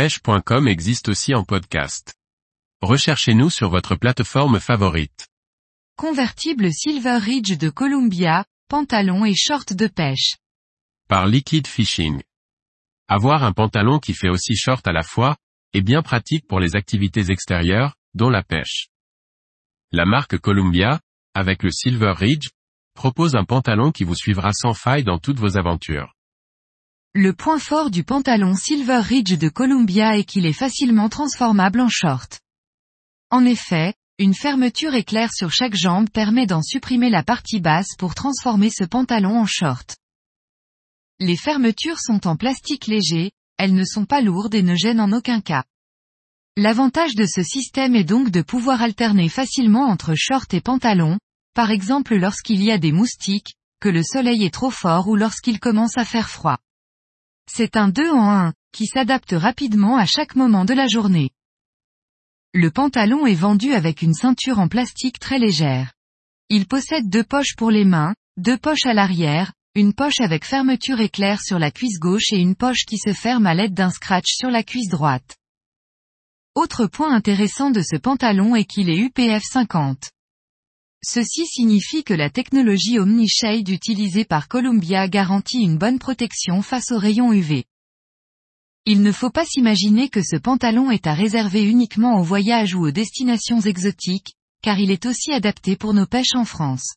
pêche.com existe aussi en podcast. Recherchez-nous sur votre plateforme favorite. Convertible Silver Ridge de Columbia, pantalon et short de pêche. Par Liquid Fishing. Avoir un pantalon qui fait aussi short à la fois, est bien pratique pour les activités extérieures, dont la pêche. La marque Columbia, avec le Silver Ridge, propose un pantalon qui vous suivra sans faille dans toutes vos aventures. Le point fort du pantalon Silver Ridge de Columbia est qu'il est facilement transformable en short. En effet, une fermeture éclair sur chaque jambe permet d'en supprimer la partie basse pour transformer ce pantalon en short. Les fermetures sont en plastique léger, elles ne sont pas lourdes et ne gênent en aucun cas. L'avantage de ce système est donc de pouvoir alterner facilement entre short et pantalon, par exemple lorsqu'il y a des moustiques, que le soleil est trop fort ou lorsqu'il commence à faire froid. C'est un 2 en 1, qui s'adapte rapidement à chaque moment de la journée. Le pantalon est vendu avec une ceinture en plastique très légère. Il possède deux poches pour les mains, deux poches à l'arrière, une poche avec fermeture éclair sur la cuisse gauche et une poche qui se ferme à l'aide d'un scratch sur la cuisse droite. Autre point intéressant de ce pantalon est qu'il est UPF 50. Ceci signifie que la technologie OmniShade utilisée par Columbia garantit une bonne protection face aux rayons UV. Il ne faut pas s'imaginer que ce pantalon est à réserver uniquement aux voyages ou aux destinations exotiques, car il est aussi adapté pour nos pêches en France.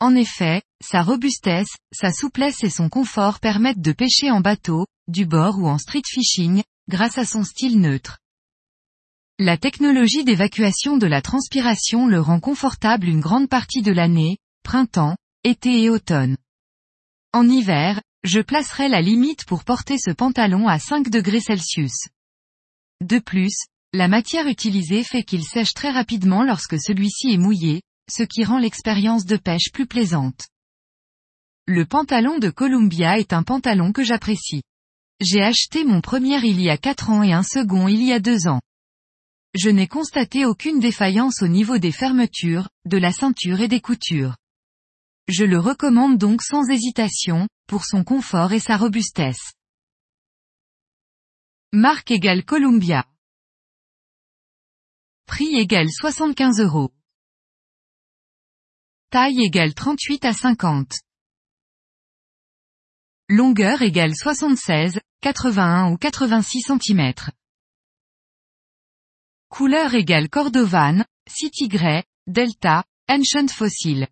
En effet, sa robustesse, sa souplesse et son confort permettent de pêcher en bateau, du bord ou en street fishing, grâce à son style neutre. La technologie d'évacuation de la transpiration le rend confortable une grande partie de l'année, printemps, été et automne. En hiver, je placerai la limite pour porter ce pantalon à 5 degrés Celsius. De plus, la matière utilisée fait qu'il sèche très rapidement lorsque celui-ci est mouillé, ce qui rend l'expérience de pêche plus plaisante. Le pantalon de Columbia est un pantalon que j'apprécie. J'ai acheté mon premier il y a 4 ans et un second il y a 2 ans je n'ai constaté aucune défaillance au niveau des fermetures, de la ceinture et des coutures. Je le recommande donc sans hésitation, pour son confort et sa robustesse. Marque égale Columbia. Prix égale 75 euros. Taille égale 38 à 50. Longueur égale 76, 81 ou 86 cm. Couleur égale Cordovan, City Grey, Delta, Ancient Fossil.